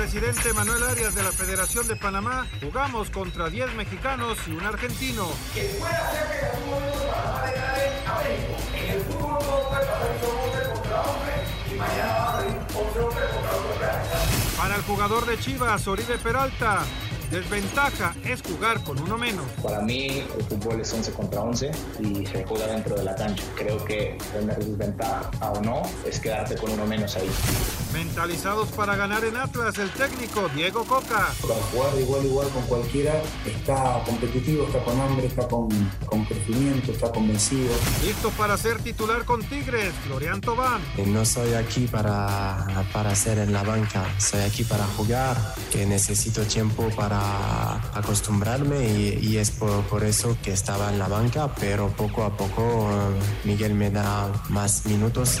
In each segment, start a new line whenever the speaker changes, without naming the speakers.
vicepresidente Manuel Arias de la Federación de Panamá, jugamos contra 10 mexicanos y un argentino. Que pueda ser que el fútbol de En el fútbol no puede pasar contra hombre y mañana va a salir 11 hombres contra otro Para el jugador de Chivas, Oribe Peralta, Desventaja es jugar con uno menos.
Para mí el fútbol es 11 contra 11 y se juega dentro de la cancha. Creo que tener desventaja o no es quedarte con uno menos ahí.
Mentalizados para ganar en Atlas, el técnico Diego Coca.
Para jugar igual igual con cualquiera, está competitivo, está con hambre, está con, con crecimiento, está convencido.
Listo para ser titular con Tigres, Florian Tobán.
No soy aquí para, para ser en la banca, soy aquí para jugar, que necesito tiempo para acostumbrarme y, es por, eso que estaba en la banca, pero poco a poco eh, Miguel me da más minutos.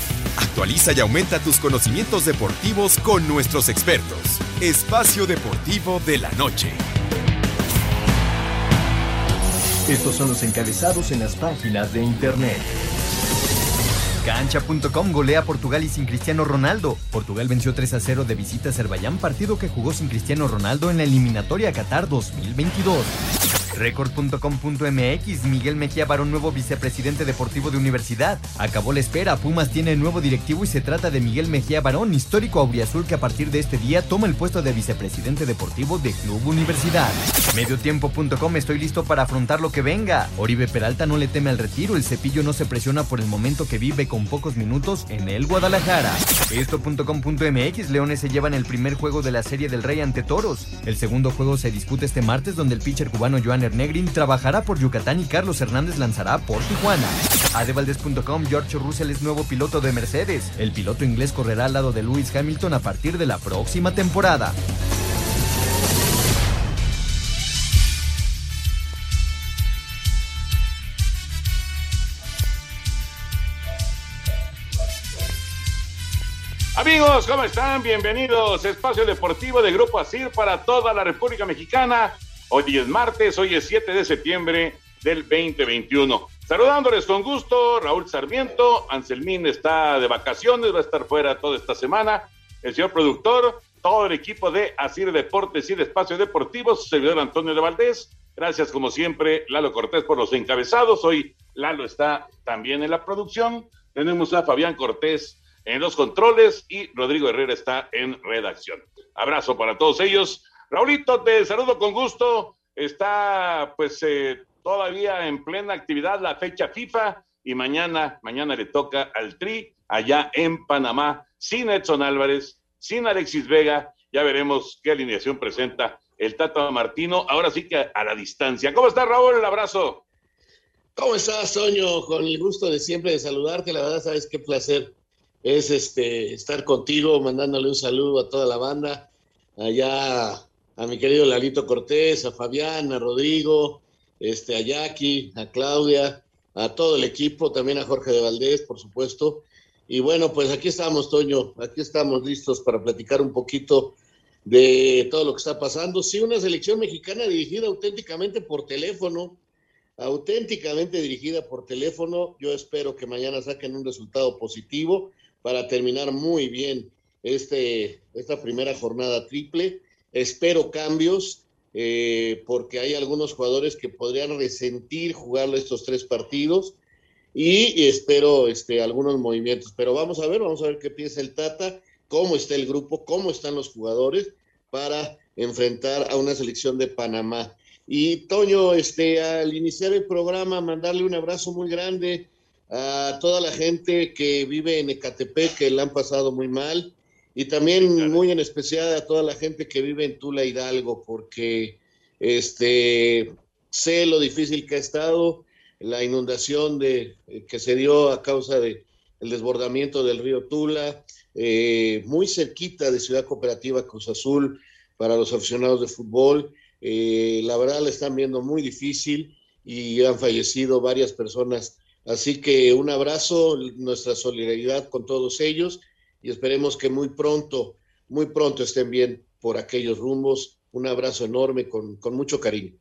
Actualiza y aumenta tus conocimientos deportivos con nuestros expertos. Espacio Deportivo de la Noche.
Estos son los encabezados en las páginas de internet. Cancha.com golea a Portugal y sin Cristiano Ronaldo. Portugal venció 3 a 0 de visita a Azerbaiyán, partido que jugó sin Cristiano Ronaldo en la eliminatoria Qatar 2022. Record.com.mx Miguel Mejía Barón, nuevo vicepresidente deportivo de Universidad. Acabó la espera, Pumas tiene nuevo directivo y se trata de Miguel Mejía Barón, histórico auriazul que a partir de este día toma el puesto de vicepresidente deportivo de Club Universidad. Mediotiempo.com estoy listo para afrontar lo que venga. Oribe Peralta no le teme al retiro, el cepillo no se presiona por el momento que vive con pocos minutos en el Guadalajara. Esto.com.mx Leones se llevan el primer juego de la serie del Rey ante Toros. El segundo juego se disputa este martes donde el pitcher cubano Joan Negrin trabajará por Yucatán y Carlos Hernández lanzará por Tijuana. Adevaldez.com George Russell es nuevo piloto de Mercedes. El piloto inglés correrá al lado de Lewis Hamilton a partir de la próxima temporada.
Amigos, ¿cómo están? Bienvenidos. Espacio Deportivo de Grupo ASIR para toda la República Mexicana. Hoy es martes, hoy es 7 de septiembre del 2021. Saludándoles con gusto, Raúl Sarmiento, Anselmín está de vacaciones, va a estar fuera toda esta semana. El señor productor, todo el equipo de Asir Deportes y de Espacios Deportivos, su servidor Antonio de Valdés. Gracias, como siempre, Lalo Cortés por los encabezados. Hoy Lalo está también en la producción. Tenemos a Fabián Cortés en los controles y Rodrigo Herrera está en redacción. Abrazo para todos ellos. Raulito, te saludo con gusto. Está pues eh, todavía en plena actividad la fecha FIFA y mañana, mañana le toca al Tri allá en Panamá, sin Edson Álvarez, sin Alexis Vega. Ya veremos qué alineación presenta el Tata Martino, ahora sí que a la distancia. ¿Cómo está Raúl? El abrazo.
¿Cómo estás, Soño? Con el gusto de siempre de saludarte, la verdad sabes qué placer es este estar contigo, mandándole un saludo a toda la banda allá a mi querido Lalito Cortés, a Fabián, a Rodrigo, este, a Jackie, a Claudia, a todo el equipo, también a Jorge de Valdés, por supuesto. Y bueno, pues aquí estamos, Toño, aquí estamos listos para platicar un poquito de todo lo que está pasando. Sí, una selección mexicana dirigida auténticamente por teléfono, auténticamente dirigida por teléfono. Yo espero que mañana saquen un resultado positivo para terminar muy bien este, esta primera jornada triple Espero cambios eh, porque hay algunos jugadores que podrían resentir jugarlo estos tres partidos y espero este, algunos movimientos. Pero vamos a ver, vamos a ver qué piensa el Tata, cómo está el grupo, cómo están los jugadores para enfrentar a una selección de Panamá. Y Toño, este, al iniciar el programa, mandarle un abrazo muy grande a toda la gente que vive en Ecatepec, que la han pasado muy mal, y también muy en especial a toda la gente que vive en Tula Hidalgo, porque este, sé lo difícil que ha estado la inundación de, eh, que se dio a causa del desbordamiento del río Tula, eh, muy cerquita de Ciudad Cooperativa Cruz Azul para los aficionados de fútbol. Eh, la verdad la están viendo muy difícil y han fallecido varias personas. Así que un abrazo, nuestra solidaridad con todos ellos y esperemos que muy pronto, muy pronto estén bien por aquellos rumbos. Un abrazo enorme con, con mucho cariño.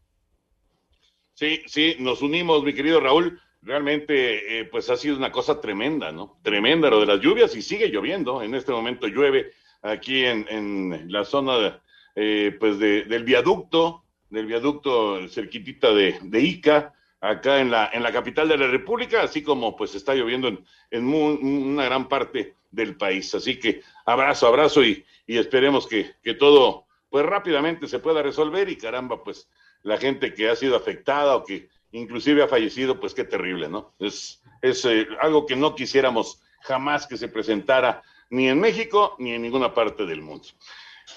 Sí, sí, nos unimos, mi querido Raúl. Realmente, eh, pues ha sido una cosa tremenda, ¿no? Tremenda lo de las lluvias y sigue lloviendo. En este momento llueve aquí en, en la zona, eh, pues, del viaducto, del viaducto cerquitita de, de, Ica, acá en la, en la capital de la República, así como pues está lloviendo en, en una gran parte del país. Así que abrazo, abrazo y, y esperemos que, que, todo pues rápidamente se pueda resolver y caramba, pues la gente que ha sido afectada o que inclusive ha fallecido, pues qué terrible, ¿no? Es, es eh, algo que no quisiéramos jamás que se presentara ni en México ni en ninguna parte del mundo.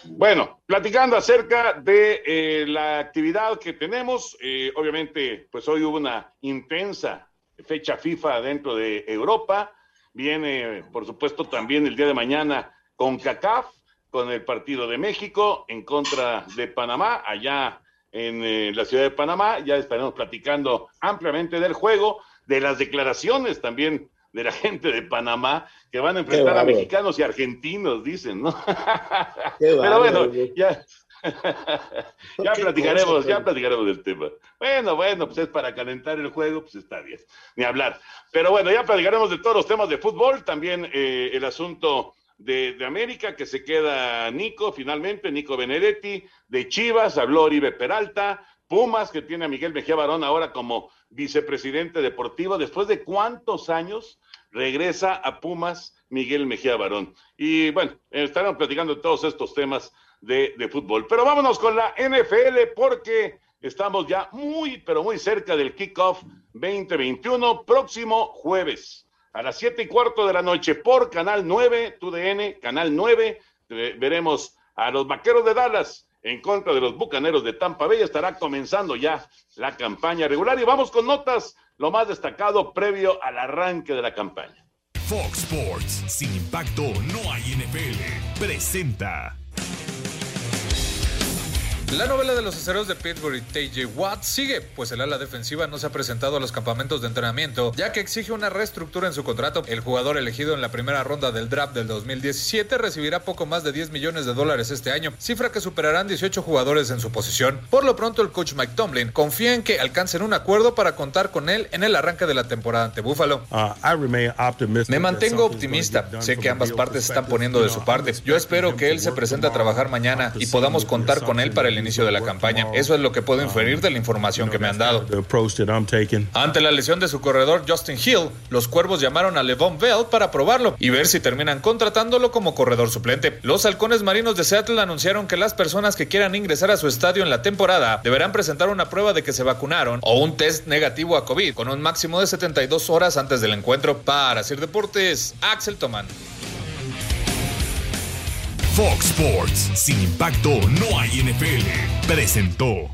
Bueno, platicando acerca de eh, la actividad que tenemos, eh, obviamente, pues hoy hubo una intensa fecha FIFA dentro de Europa. Viene, por supuesto, también el día de mañana con CACAF, con el partido de México en contra de Panamá, allá en eh, la ciudad de Panamá. Ya estaremos platicando ampliamente del juego, de las declaraciones también de la gente de Panamá que van a enfrentar a mexicanos y argentinos, dicen, ¿no? Pero bueno, ya, ya platicaremos, ya platicaremos del tema. Bueno, bueno, pues es para calentar el juego, pues está bien, ni hablar. Pero bueno, ya platicaremos de todos los temas de fútbol, también eh, el asunto de, de, América, que se queda Nico, finalmente, Nico Benedetti, de Chivas, habló Oribe Peralta, Pumas, que tiene a Miguel Mejía Barón ahora como vicepresidente deportivo, después de cuántos años regresa a Pumas Miguel Mejía Barón. Y bueno, estaremos platicando todos estos temas de, de, fútbol. Pero vámonos con la NFL porque estamos ya muy, pero muy cerca del kickoff 2021, próximo jueves a las siete y cuarto de la noche por Canal 9, TUDN, Canal 9. Veremos a los Vaqueros de Dallas en contra de los Bucaneros de Tampa Bay. Estará comenzando ya la campaña regular y vamos con notas, lo más destacado previo al arranque de la campaña.
Fox Sports, sin impacto no hay NFL, presenta.
La novela de los aceros de Pittsburgh y TJ Watt sigue, pues el ala defensiva no se ha presentado a los campamentos de entrenamiento, ya que exige una reestructura en su contrato. El jugador elegido en la primera ronda del draft del 2017 recibirá poco más de 10 millones de dólares este año, cifra que superarán 18 jugadores en su posición. Por lo pronto, el coach Mike Tomlin confía en que alcancen un acuerdo para contar con él en el arranque de la temporada ante Buffalo. Me mantengo optimista. Sé que ambas partes están poniendo de su parte. Yo espero que él se presente a trabajar mañana y podamos contar con él para el inicio de la campaña. Eso es lo que puedo inferir de la información que me han dado. Ante la lesión de su corredor Justin Hill, los cuervos llamaron a Levon Bell para probarlo y ver si terminan contratándolo como corredor suplente. Los halcones marinos de Seattle anunciaron que las personas que quieran ingresar a su estadio en la temporada deberán presentar una prueba de que se vacunaron o un test negativo a COVID con un máximo de 72 horas antes del encuentro. Para hacer deportes, Axel Toman.
Fox Sports, sin impacto no hay NFL, presentó.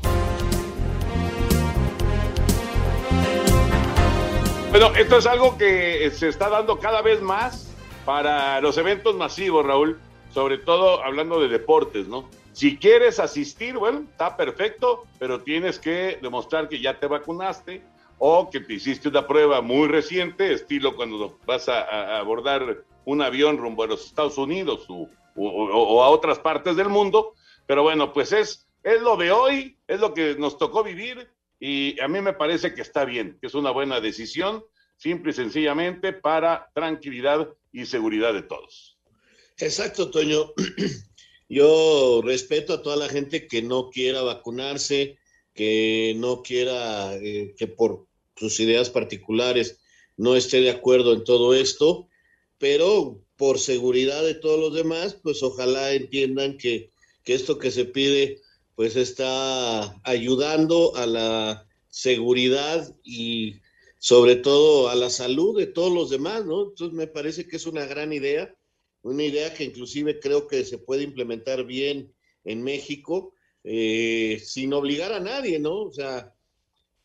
Bueno, esto es algo que se está dando cada vez más para los eventos masivos, Raúl, sobre todo hablando de deportes, ¿no? Si quieres asistir, bueno, está perfecto, pero tienes que demostrar que ya te vacunaste o que te hiciste una prueba muy reciente, estilo cuando vas a, a abordar un avión rumbo a los Estados Unidos o o, a otras partes del mundo, pero bueno, pues es, es lo de hoy, es lo que nos tocó vivir y a mí me parece que está bien, que es una buena decisión, simple y sencillamente para tranquilidad y seguridad de todos.
Exacto, Toño. Yo respeto a toda la gente que no quiera vacunarse, que no quiera, eh, que por sus ideas particulares no esté de acuerdo en todo esto, pero por seguridad de todos los demás, pues ojalá entiendan que, esto que se pide, pues está ayudando a la seguridad y sobre todo a la salud de todos los demás, ¿no? Entonces me parece que es una gran idea, una idea que inclusive creo que se puede implementar bien en México, eh, sin obligar a nadie, ¿no? O sea,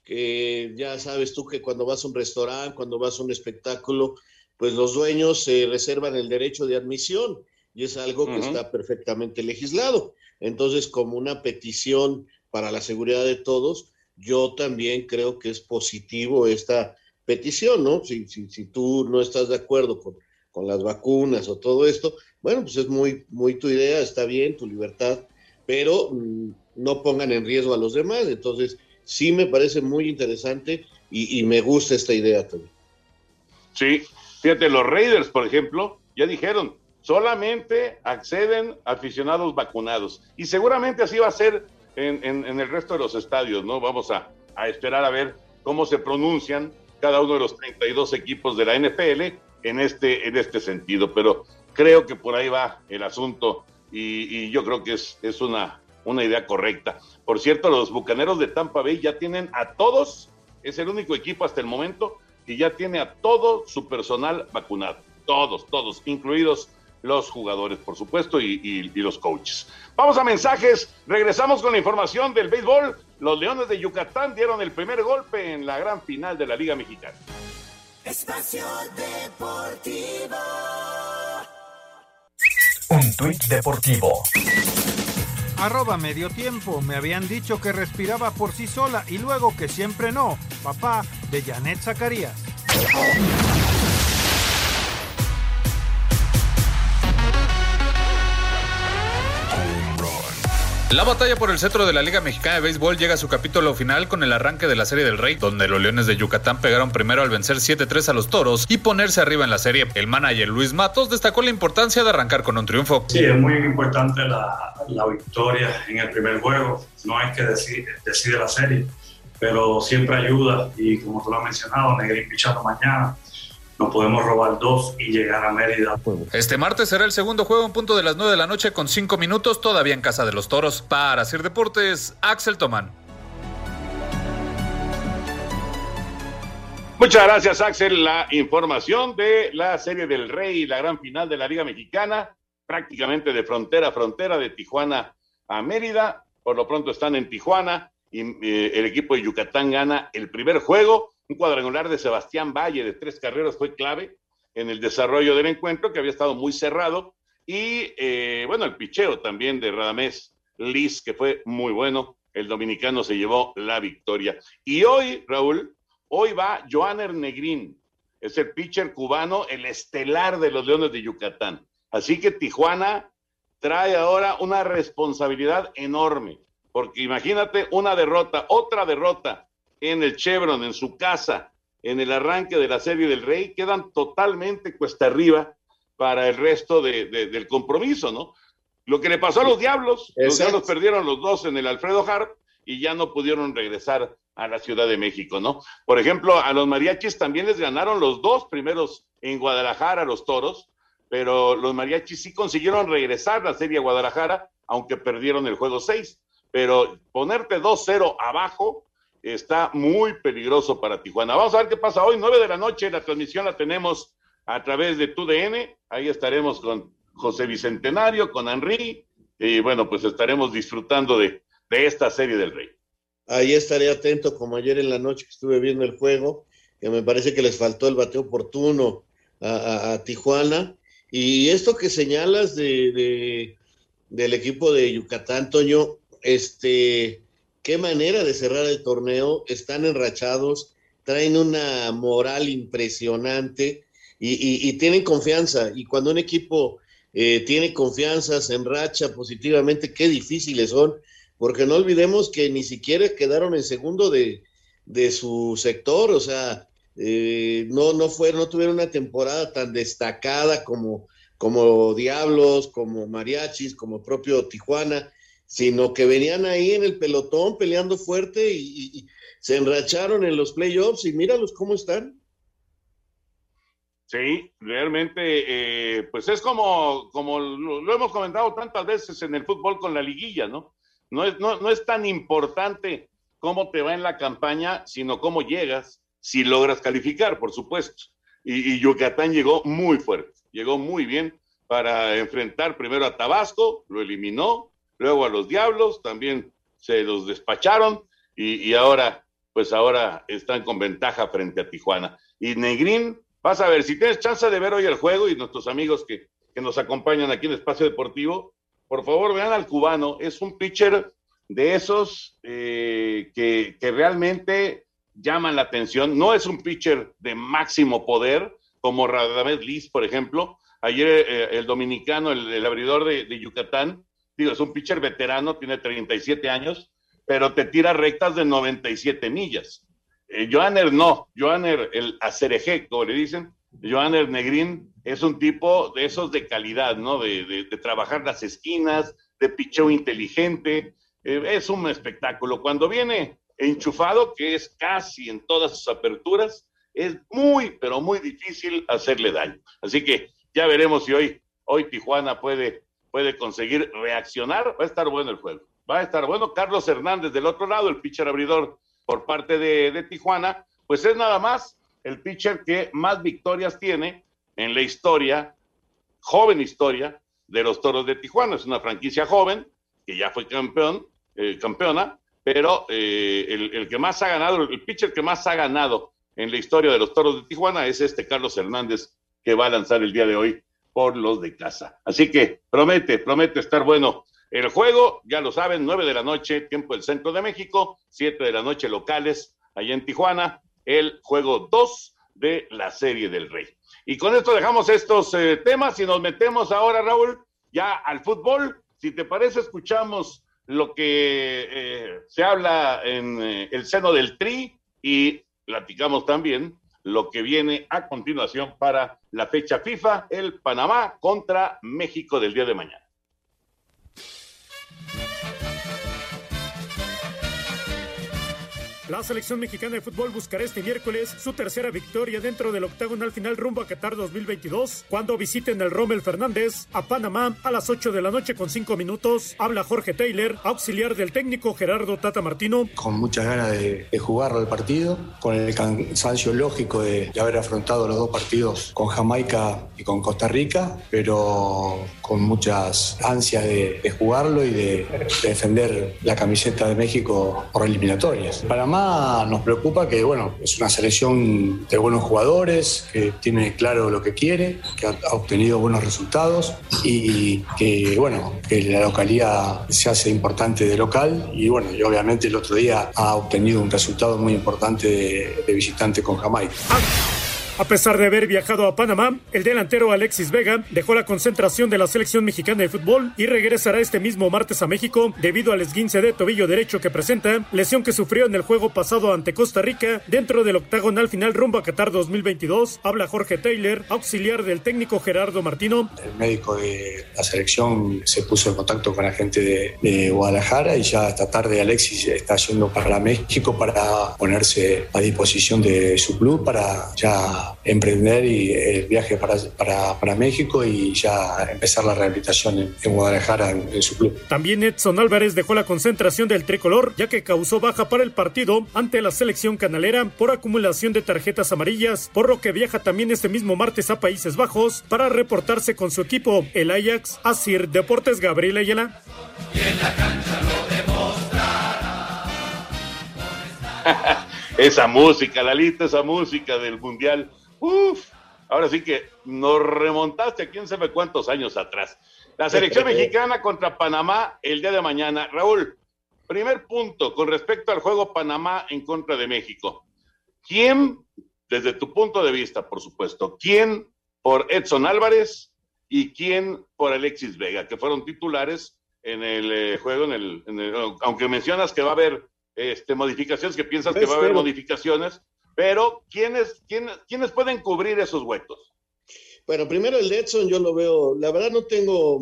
que ya sabes tú que cuando vas a un restaurante, cuando vas a un espectáculo, pues los dueños se reservan el derecho de admisión y es algo que está perfectamente legislado. Entonces, como una petición para la seguridad de todos, yo también creo que es positivo esta petición, ¿no? Si, si, si tú no estás de acuerdo con, con, las vacunas o todo esto, bueno, pues es muy, muy tu idea, está bien, tu libertad, pero mm, no pongan en riesgo a los demás. Entonces, sí me parece muy interesante y, y me gusta esta idea también.
Sí, fíjate, los Raiders, por ejemplo, ya dijeron, solamente acceden aficionados vacunados. Y seguramente así va a ser en, en, el resto de los estadios, ¿no? Vamos a, a, esperar a ver cómo se pronuncian cada uno de los 32 equipos de la NFL en este, en este sentido. Pero creo que por ahí va el asunto y, y yo creo que es, es una, una idea correcta. Por cierto, los Bucaneros de Tampa Bay ya tienen a todos, es el único equipo hasta el momento que ya tiene a todo su personal vacunado. Todos, todos, incluidos los jugadores, por supuesto, y, y, y, los coaches. Vamos a mensajes. Regresamos con la información del béisbol. Los Leones de Yucatán dieron el primer golpe en la gran final de la Liga Mexicana.
Espacio Deportivo.
Un tuit deportivo.
Arroba medio tiempo. Me habían dicho que respiraba por sí sola y luego que siempre no. Papá de Janet Zacarías.
La batalla por el cetro de la Liga Mexicana de Béisbol llega a su capítulo final con el arranque de la Serie del Rey, donde los Leones de Yucatán pegaron primero al vencer 7-3 a los Toros y ponerse arriba en la serie. El manager Luis Matos destacó la importancia de arrancar con un triunfo.
Sí, es muy importante la, la victoria en el primer juego. No hay que decir, decide la serie, pero siempre ayuda y como tú lo has mencionado, Negrín pichando mañana no podemos robar dos y llegar a Mérida.
Este martes será el segundo juego en punto de las 9 de la noche con 5 minutos todavía en casa de los toros. Para hacer deportes, Axel Tomán.
Muchas gracias, Axel. La información de la Serie del Rey, la gran final de la Liga Mexicana, prácticamente de frontera a frontera, de Tijuana a Mérida. Por lo pronto están en Tijuana el equipo de Yucatán gana el primer juego un cuadrangular de Sebastián Valle de tres carreras fue clave en el desarrollo del encuentro, que había estado muy cerrado. Y eh, bueno, el picheo también de Radamés Liz, que fue muy bueno. El dominicano se llevó la victoria. Y hoy, Raúl, hoy va Joaner Negrín, es el pitcher cubano, el estelar de los Leones de Yucatán. Así que Tijuana trae ahora una responsabilidad enorme, porque imagínate una derrota, otra derrota en el Chevron, en su casa, en el arranque de la Serie del Rey, quedan totalmente cuesta arriba para el resto de, de, del compromiso, ¿no? Lo que le pasó a los Diablos, Exacto. los Diablos perdieron los dos en el Alfredo Harp y ya no pudieron regresar a la Ciudad de México, ¿no? Por ejemplo, a los mariachis también les ganaron los dos primeros en Guadalajara, los toros, pero los mariachis sí consiguieron regresar la serie a Guadalajara, aunque perdieron el juego 6. Pero ponerte 2-0 abajo está muy peligroso para Tijuana. Vamos a ver qué pasa hoy, 9 de la noche, la transmisión la tenemos a través de TUDN, ahí estaremos con José Bicentenario, con Henry, y bueno, pues estaremos disfrutando de, de esta serie del Rey.
Ahí estaré atento, como ayer en la noche que estuve viendo el juego, que me parece que les faltó el bateo oportuno a, Tijuana. Y esto que señalas de, de, del equipo de Yucatán, Toño, este, qué manera de cerrar el torneo, están enrachados, traen una moral impresionante y, tienen confianza. Y cuando un equipo eh, tiene confianza, se enracha positivamente, qué difíciles son, porque no olvidemos que ni siquiera quedaron en segundo de, de su sector, o sea, eh, no, no, fue, no tuvieron una temporada tan destacada como, como Diablos, como Mariachis, como propio Tijuana, sino que venían ahí en el pelotón peleando fuerte y, se enracharon en los playoffs y míralos cómo están.
Sí, realmente, eh, pues es como, como lo, hemos comentado tantas veces en el fútbol con la liguilla, ¿no? No es, no, no es tan importante cómo te va en la campaña, sino cómo llegas, si logras calificar, por supuesto. Y Yucatán llegó muy fuerte, llegó muy bien para enfrentar primero a Tabasco, lo eliminó, luego a los Diablos, también se los despacharon y, y ahora, pues ahora están con ventaja frente a Tijuana. Y Negrín, vas a ver, si tienes chance de ver hoy el juego y nuestros amigos que, que nos acompañan aquí en Espacio Deportivo, por favor vean al cubano, es un pitcher de esos eh, que, que realmente llaman la atención. No es un pitcher de máximo poder, como Radamés Liz, por ejemplo. Ayer eh, el dominicano, el, abridor de, Yucatán, digo, es un pitcher veterano, tiene 37 años, pero te tira rectas de 97 millas. Eh, Johanner no, Johanner, el acereje, como le dicen, Johanner Negrín es un tipo de esos de calidad, ¿no? De, trabajar las esquinas, de picheo inteligente. Eh, es un espectáculo. Cuando viene enchufado, que es casi en todas sus aperturas, es muy, pero muy difícil hacerle daño. Así que ya veremos si hoy, hoy Tijuana puede, puede conseguir reaccionar. Va a estar bueno el juego. Va a estar bueno. Carlos Hernández del otro lado, el pitcher abridor por parte de, de Tijuana, pues es nada más el pitcher que más victorias tiene en la historia, joven historia, de los Toros de Tijuana. Es una franquicia joven que ya fue campeón, eh, campeona, pero eh, el, que más ha ganado, el pitcher que más ha ganado en la historia de los Toros de Tijuana es este Carlos Hernández que va a lanzar el día de hoy por los de casa. Así que promete, promete estar bueno. El juego, ya lo saben, nueve de la noche, tiempo del centro de México, siete de la noche locales, allá en Tijuana, el juego 2 de la serie del Rey. Y con esto dejamos estos eh, temas y nos metemos ahora, Raúl, ya al fútbol. Si te parece, escuchamos lo que eh, se habla en eh, el seno del Tri y platicamos también lo que viene a continuación para la fecha FIFA, el Panamá contra México del día de mañana.
La selección mexicana de fútbol buscará este miércoles su tercera victoria dentro del octagonal final rumbo a Qatar 2022 cuando visiten el Rommel Fernández a Panamá a las 8 de la noche con 5 minutos. Habla Jorge Taylor, auxiliar del técnico Gerardo Tata Martino.
Con muchas ganas de, jugarlo el partido, con el cansancio lógico de, haber afrontado los dos partidos con Jamaica y con Costa Rica, pero con muchas ansias de, jugarlo y de, defender la camiseta de México por eliminatorias. Panamá nos preocupa que, bueno, es una selección de buenos jugadores, que tiene claro lo que quiere, que ha, obtenido buenos resultados y que, bueno, que la localidad se hace importante de local y, bueno, y obviamente el otro día ha obtenido un resultado muy importante de, de visitante con Jamaica.
A pesar de haber viajado a Panamá, el delantero Alexis Vega dejó la concentración de la selección mexicana de fútbol y regresará este mismo martes a México debido al esguince de tobillo derecho que presenta, lesión que sufrió en el juego pasado ante Costa Rica dentro del octagonal final rumbo a Qatar 2022. Habla Jorge Taylor, auxiliar del técnico Gerardo Martino.
El médico de la selección se puso en contacto con la gente de, Guadalajara y ya esta tarde Alexis está yendo para México para ponerse a disposición de su club para ya emprender y el viaje para, para, México y ya empezar la rehabilitación en, Guadalajara, en, su club.
También Edson Álvarez dejó la concentración del tricolor, ya que causó baja para el partido ante la selección canalera por acumulación de tarjetas amarillas, por lo que viaja también este mismo martes a Países Bajos para reportarse con su equipo, el Ajax, Asir Deportes Gabriel Ayala. Y en la cancha
esa música, la lista, esa música del Mundial. Uf, ahora sí que nos remontaste a quién sabe cuántos años atrás. La selección mexicana contra Panamá el día de mañana. Raúl, primer punto con respecto al juego Panamá en contra de México. ¿Quién, desde tu punto de vista, por supuesto, quién por Edson Álvarez y quién por Alexis Vega, que fueron titulares en el eh, juego, en el, aunque mencionas que va a haber este, modificaciones, que piensas que va a haber modificaciones, pero ¿quiénes, quiénes, ¿quiénes pueden cubrir esos huecos?
Bueno, primero el de Edson yo lo veo, la verdad no tengo,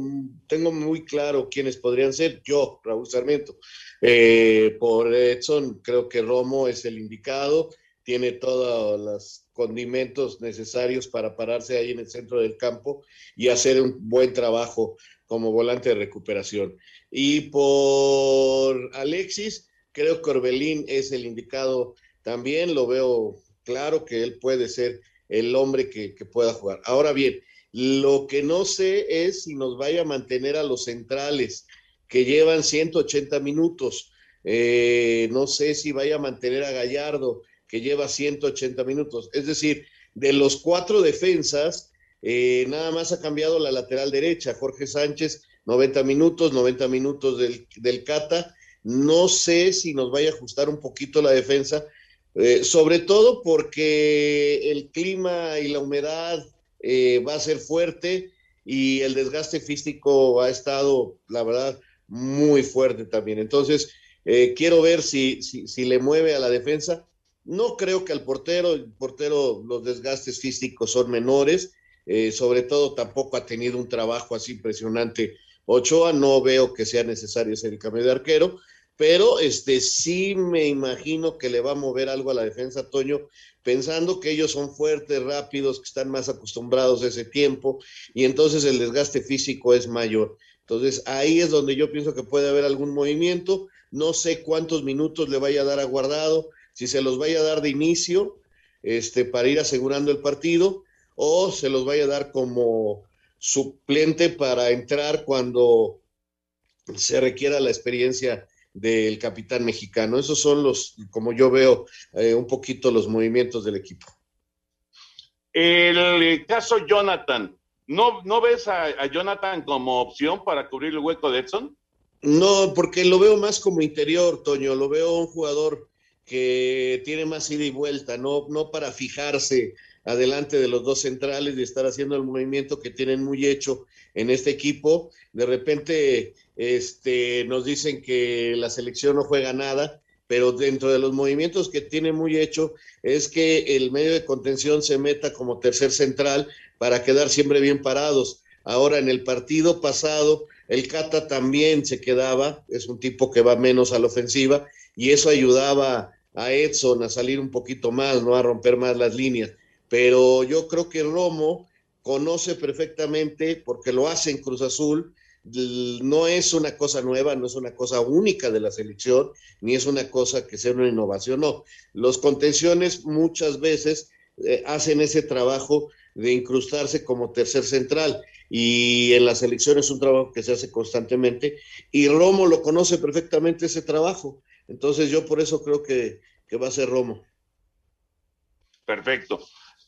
tengo muy claro quiénes podrían ser. Yo, Raúl Sarmiento, eh, por Edson creo que Romo es el indicado, tiene todos los condimentos necesarios para pararse ahí en el centro del campo y hacer un buen trabajo como volante de recuperación. Y por Alexis, Creo que Orbelín es el indicado también, lo veo claro que él puede ser el hombre que, pueda jugar. Ahora bien, lo que no sé es si nos vaya a mantener a los centrales que llevan 180 minutos. Eh, no sé si vaya a mantener a Gallardo que lleva 180 minutos. Es decir, de los cuatro defensas, eh, nada más ha cambiado la lateral derecha. Jorge Sánchez, 90 minutos, 90 minutos del, del Cata no sé si nos vaya a ajustar un poquito la defensa, eh, sobre todo porque el clima y la humedad eh, va a ser fuerte y el desgaste físico ha estado, la verdad, muy fuerte también. Entonces, eh, quiero ver si, si, le mueve a la defensa. No creo que al portero, el portero, los desgastes físicos son menores, eh, sobre todo tampoco ha tenido un trabajo así impresionante. Ochoa, no veo que sea necesario ser el cambio de arquero, pero este sí me imagino que le va a mover algo a la defensa, Toño, pensando que ellos son fuertes, rápidos, que están más acostumbrados a ese tiempo, y entonces el desgaste físico es mayor. Entonces ahí es donde yo pienso que puede haber algún movimiento. No sé cuántos minutos le vaya a dar a Guardado, si se los vaya a dar de inicio este, para ir asegurando el partido o se los vaya a dar como suplente para entrar cuando se requiera la experiencia del capitán mexicano. Esos son los, como yo veo, eh, un poquito los movimientos del equipo.
El caso Jonathan, ¿no, no ves a, a, Jonathan como opción para cubrir el hueco de Edson?
No, porque lo veo más como interior, Toño, lo veo un jugador que tiene más ida y vuelta, no, no para fijarse adelante de los dos centrales y estar haciendo el movimiento que tienen muy hecho en este equipo. De repente este, nos dicen que la selección no juega nada, pero dentro de los movimientos que tiene muy hecho es que el medio de contención se meta como tercer central para quedar siempre bien parados. Ahora en el partido pasado, el Cata también se quedaba, es un tipo que va menos a la ofensiva y eso ayudaba a Edson a salir un poquito más, no a romper más las líneas. Pero yo creo que Romo conoce perfectamente, porque lo hace en Cruz Azul, no es una cosa nueva, no es una cosa única de la selección, ni es una cosa que sea una innovación, no. Los contenciones muchas veces eh, hacen ese trabajo de incrustarse como tercer central y en la selección es un trabajo que se hace constantemente y Romo lo conoce perfectamente ese trabajo. Entonces yo por eso creo que, que va a ser Romo.
Perfecto.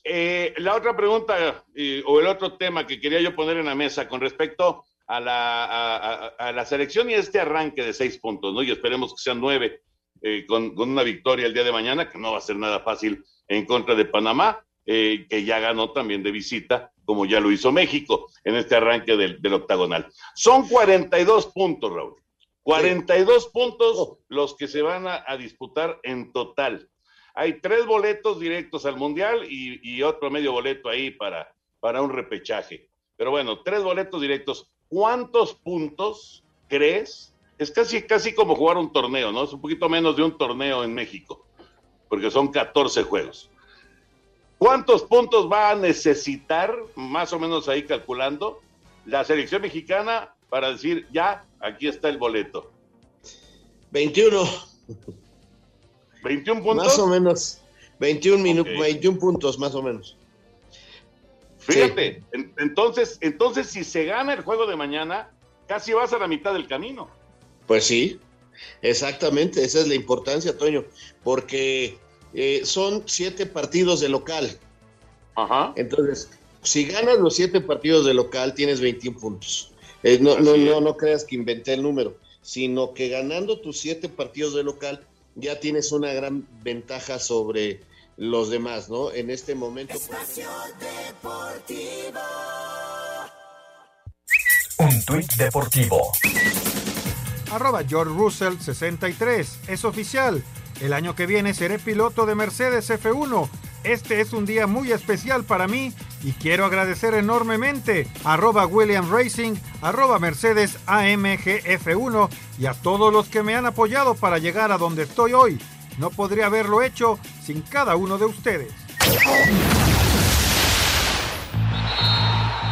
Eh, la otra pregunta eh, o el otro tema que quería yo poner en la mesa con respecto a la, a, la selección y este arranque de seis puntos, ¿no? Y esperemos que sean nueve eh, con, con, una victoria el día de mañana, que no va a ser nada fácil en contra de Panamá, eh, que ya ganó también de visita, como ya lo hizo México en este arranque del, del octagonal. Son 42 puntos, Raúl. 42 sí. puntos los que se van a, a, disputar en total. Hay tres boletos directos al Mundial y, y otro medio boleto ahí para, para un repechaje. Pero bueno, tres boletos directos. ¿Cuántos puntos crees? Es casi, casi como jugar un torneo, ¿no? Es un poquito menos de un torneo en México, porque son 14 juegos. ¿Cuántos puntos va a necesitar, más o menos ahí calculando, la selección mexicana para decir, ya, aquí está el boleto?
21.
¿21 puntos?
Más o menos. 21, minutos, okay. 21 puntos, más o menos.
Fíjate, sí. entonces, entonces si se gana el juego de mañana, casi vas a la mitad del camino.
Pues sí, exactamente, esa es la importancia, Toño, porque eh, son siete partidos de local.
Ajá.
Entonces, si ganas los siete partidos de local, tienes 21 puntos. Eh, no, no, no, no creas que inventé el número, sino que ganando tus siete partidos de local, ya tienes una gran ventaja sobre los demás, ¿no? En este momento.
Espacio Deportivo.
Un tuit deportivo.
Arroba George Russell 63. Es oficial. El año que viene seré piloto de Mercedes F1. Este es un día muy especial para mí y quiero agradecer enormemente arroba William Racing, arroba Mercedes AMGF1 y a todos los que me han apoyado para llegar a donde estoy hoy. No podría haberlo hecho sin cada uno de ustedes.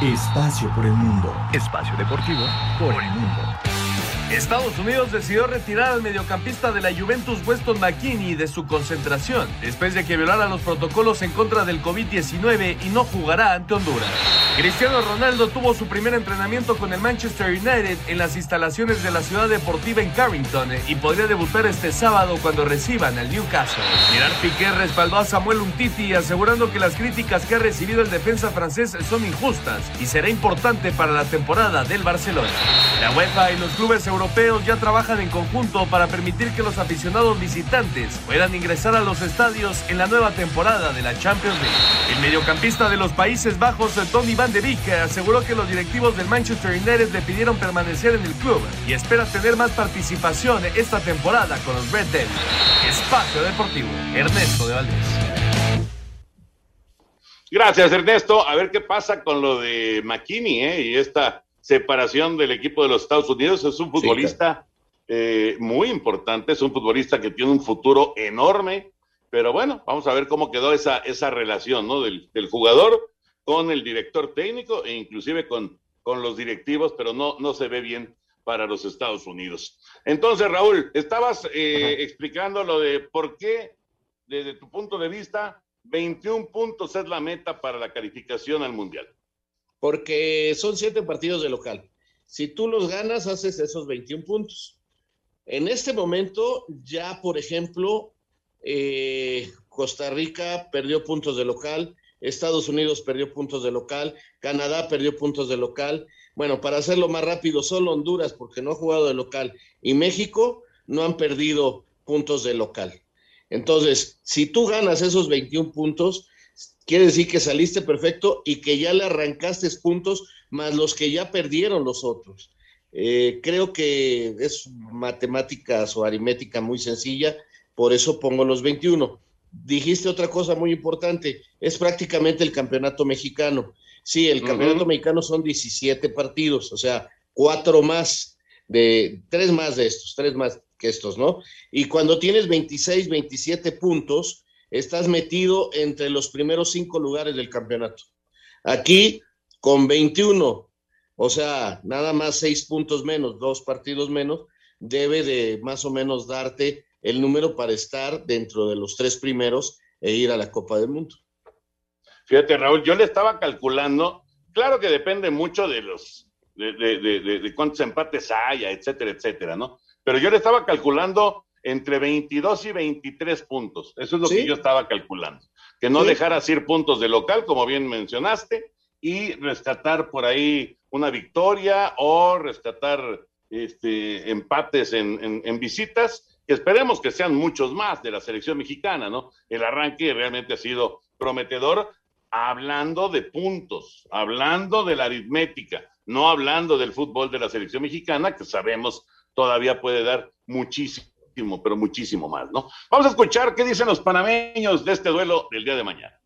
Espacio por el mundo. Espacio deportivo por el mundo.
Estados Unidos decidió retirar al mediocampista de la Juventus Weston McKinney de su concentración después de que violara los protocolos en contra del COVID-19 y no jugará ante Honduras. Cristiano Ronaldo tuvo su primer entrenamiento con el Manchester United en las instalaciones de la ciudad deportiva en Carrington y podría debutar este sábado cuando reciban al Newcastle. Gerard Piqué respaldó a Samuel Umtiti asegurando que las críticas que ha recibido el defensa francés son injustas y será importante para la temporada del Barcelona. La UEFA y los clubes europeos ya trabajan en conjunto para permitir que los aficionados visitantes puedan ingresar a los estadios en la nueva temporada de la Champions League. El mediocampista de los Países Bajos, Tony Van de Beek, aseguró que los directivos del Manchester United le pidieron permanecer en el club y espera tener más participación esta temporada con los Red Devils. Espacio Deportivo, Ernesto de Valdés.
Gracias, Ernesto. A ver qué pasa con lo de McKinney ¿eh? y esta separación del equipo de los Estados Unidos. Es un futbolista eh, muy importante, es un futbolista que tiene un futuro enorme, pero bueno, vamos a ver cómo quedó esa, esa relación ¿no? del, del jugador con el director técnico e inclusive con, con los directivos, pero no, no se ve bien para los Estados Unidos. Entonces, Raúl, estabas eh, explicando lo de por qué, desde tu punto de vista, 21 puntos es la meta para la calificación al Mundial.
Porque son siete partidos de local. Si tú los ganas, haces esos 21 puntos. En este momento, ya, por ejemplo, eh, Costa Rica perdió puntos de local, Estados Unidos perdió puntos de local, Canadá perdió puntos de local. Bueno, para hacerlo más rápido, solo Honduras, porque no ha jugado de local, y México no han perdido puntos de local. Entonces, si tú ganas esos 21 puntos, quiere decir que saliste perfecto y que ya le arrancaste puntos más los que ya perdieron los otros. Eh, creo que es matemáticas o aritmética muy sencilla, por eso pongo los 21. Dijiste otra cosa muy importante, es prácticamente el campeonato mexicano. Sí, el campeonato mexicano son 17 partidos, o sea, cuatro más de, tres más de estos, tres más que estos, ¿no? Y cuando tienes 26, 27 puntos, estás metido entre los primeros cinco lugares del campeonato. Aquí, con 21, o sea, nada más seis puntos menos, dos partidos menos, debe de más o menos darte el número para estar dentro de los tres primeros e ir a la Copa del Mundo.
Fíjate, Raúl, yo le estaba calculando, claro que depende mucho de los, de, de, de, de cuántos empates haya, etcétera, etcétera, ¿no? Pero yo le estaba calculando entre 22 y 23 puntos. Eso es lo que yo estaba calculando. Que no ¿Sí? dejaras ir puntos de local, como bien mencionaste, y rescatar por ahí una victoria o rescatar este, empates en, en, en, visitas, que esperemos que sean muchos más de la selección mexicana, ¿no? El arranque realmente ha sido prometedor, hablando de puntos, hablando de la aritmética, no hablando del fútbol de la selección mexicana, que sabemos todavía puede dar muchísimo, pero muchísimo más, ¿no? Vamos a escuchar qué dicen los panameños de este duelo del día de mañana.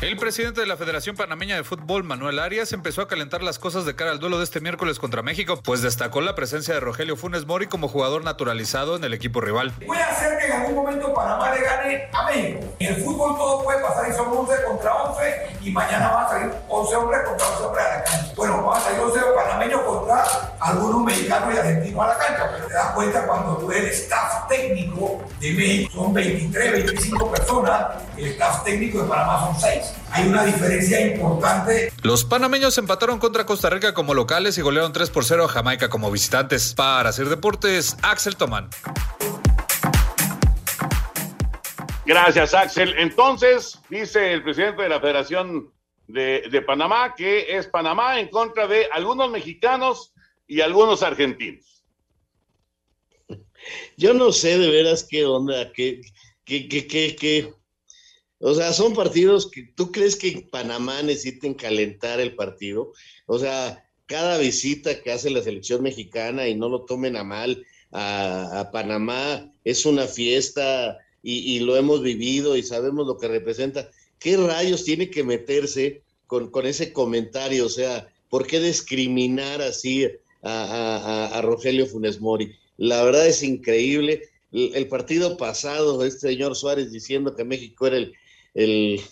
El presidente de la Federación Panameña de Fútbol, Manuel Arias, empezó a calentar las cosas de cara al duelo de este miércoles contra México, pues destacó la presencia de Rogelio Funes Mori como jugador naturalizado en el equipo rival.
Puede hacer que en algún momento Panamá le gane a México. En el fútbol todo puede pasar y son 11 contra 11 y mañana van a salir 11 hombres contra 11 hombres a la cancha. Bueno, van a salir 11 panameños contra algunos mexicanos y argentinos a la cancha, pero te das cuenta cuando tú eres staff técnico de México, son 23, 25 personas, el staff técnico de Panamá son 6 hay una diferencia importante.
Los panameños empataron contra Costa Rica como locales y golearon 3 por 0 a Jamaica como visitantes. Para hacer deportes, Axel Tomán.
Gracias, Axel. Entonces, dice el presidente de la Federación de, de, Panamá que es Panamá en contra de algunos mexicanos y algunos argentinos.
Yo no sé de veras qué onda, qué, qué, qué, qué, qué o sea, son partidos que tú crees que Panamá necesiten calentar el partido. O sea, cada visita que hace la selección mexicana y no lo tomen a mal a, Panamá es una fiesta y, y, lo hemos vivido y sabemos lo que representa. ¿Qué rayos tiene que meterse con, con ese comentario? O sea, ¿por qué discriminar así a, a, a Rogelio Funes Mori? La verdad es increíble. El, partido pasado, este señor Suárez diciendo que México era el,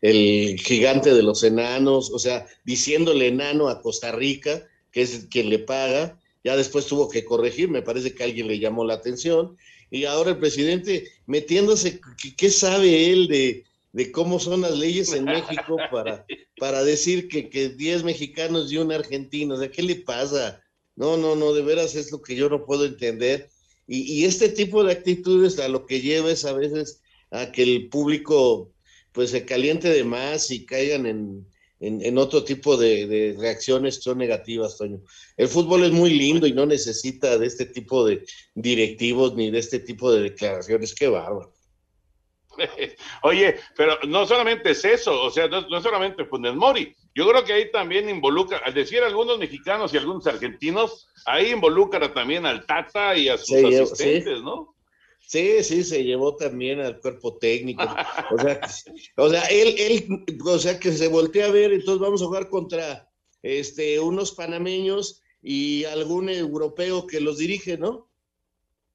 el, gigante de los enanos, o sea, diciéndole enano a Costa Rica, que es quien le paga, ya después tuvo que corregir, me parece que alguien le llamó la atención, y ahora el presidente metiéndose, ¿qué, qué sabe él de, de, cómo son las leyes en México para, para decir que, que 10 mexicanos y un argentino? O sea, ¿qué le pasa? No, no, no, de veras es lo que yo no puedo entender. Y, y este tipo de actitudes a lo que lleva es a veces a que el público pues se caliente de más y caigan en, en, otro tipo de, reacciones son negativas, Toño. El fútbol es muy lindo y no necesita de este tipo de directivos ni de este tipo de declaraciones. Qué bárbaro.
Oye, pero no solamente es eso, o sea, no, no solamente Funes Mori. Yo creo que ahí también involucra, al decir algunos mexicanos y algunos argentinos, ahí involucra también al Tata y a sus asistentes, ¿no?
Sí, sí, se llevó también al cuerpo técnico. O sea, o sea, él, él, o sea, que se voltea a ver, entonces vamos a jugar contra este, unos panameños y algún europeo que los dirige, ¿no?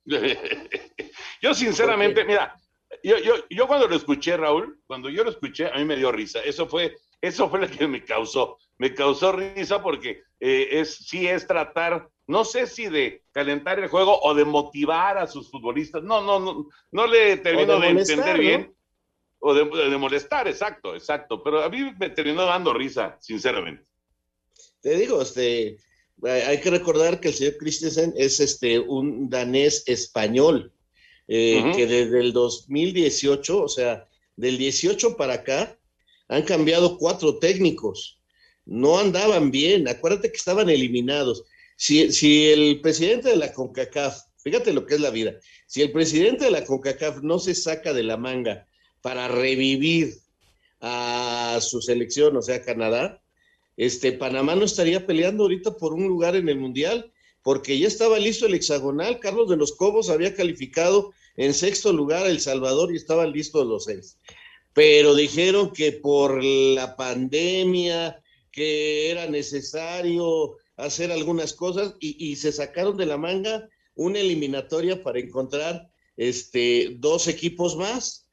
yo sinceramente, mira, yo, yo, yo cuando lo escuché, Raúl, cuando yo lo escuché, a mí me dio risa. Eso fue, eso fue lo que me causó. Me causó risa porque eh, es, sí es tratar no sé si de calentar el juego o de motivar a sus futbolistas. No, no, no, no le termino de, entender bien. O de, molestar, exacto, exacto. Pero a mí me terminó dando risa, sinceramente.
Te digo, este, hay que recordar que el señor Christensen es este, un danés español, eh, que desde el 2018, o sea, del 18 para acá, han cambiado cuatro técnicos. No andaban bien, acuérdate que estaban eliminados si, el presidente de la CONCACAF, fíjate lo que es la vida, si el presidente de la CONCACAF no se saca de la manga para revivir a su selección, o sea, Canadá, este, Panamá no estaría peleando ahorita por un lugar en el Mundial, porque ya estaba listo el hexagonal, Carlos de los Cobos había calificado en sexto lugar a El Salvador y estaban listos los seis. Pero dijeron que por la pandemia, que era necesario hacer algunas cosas y, se sacaron de la manga una eliminatoria para encontrar este, dos equipos más.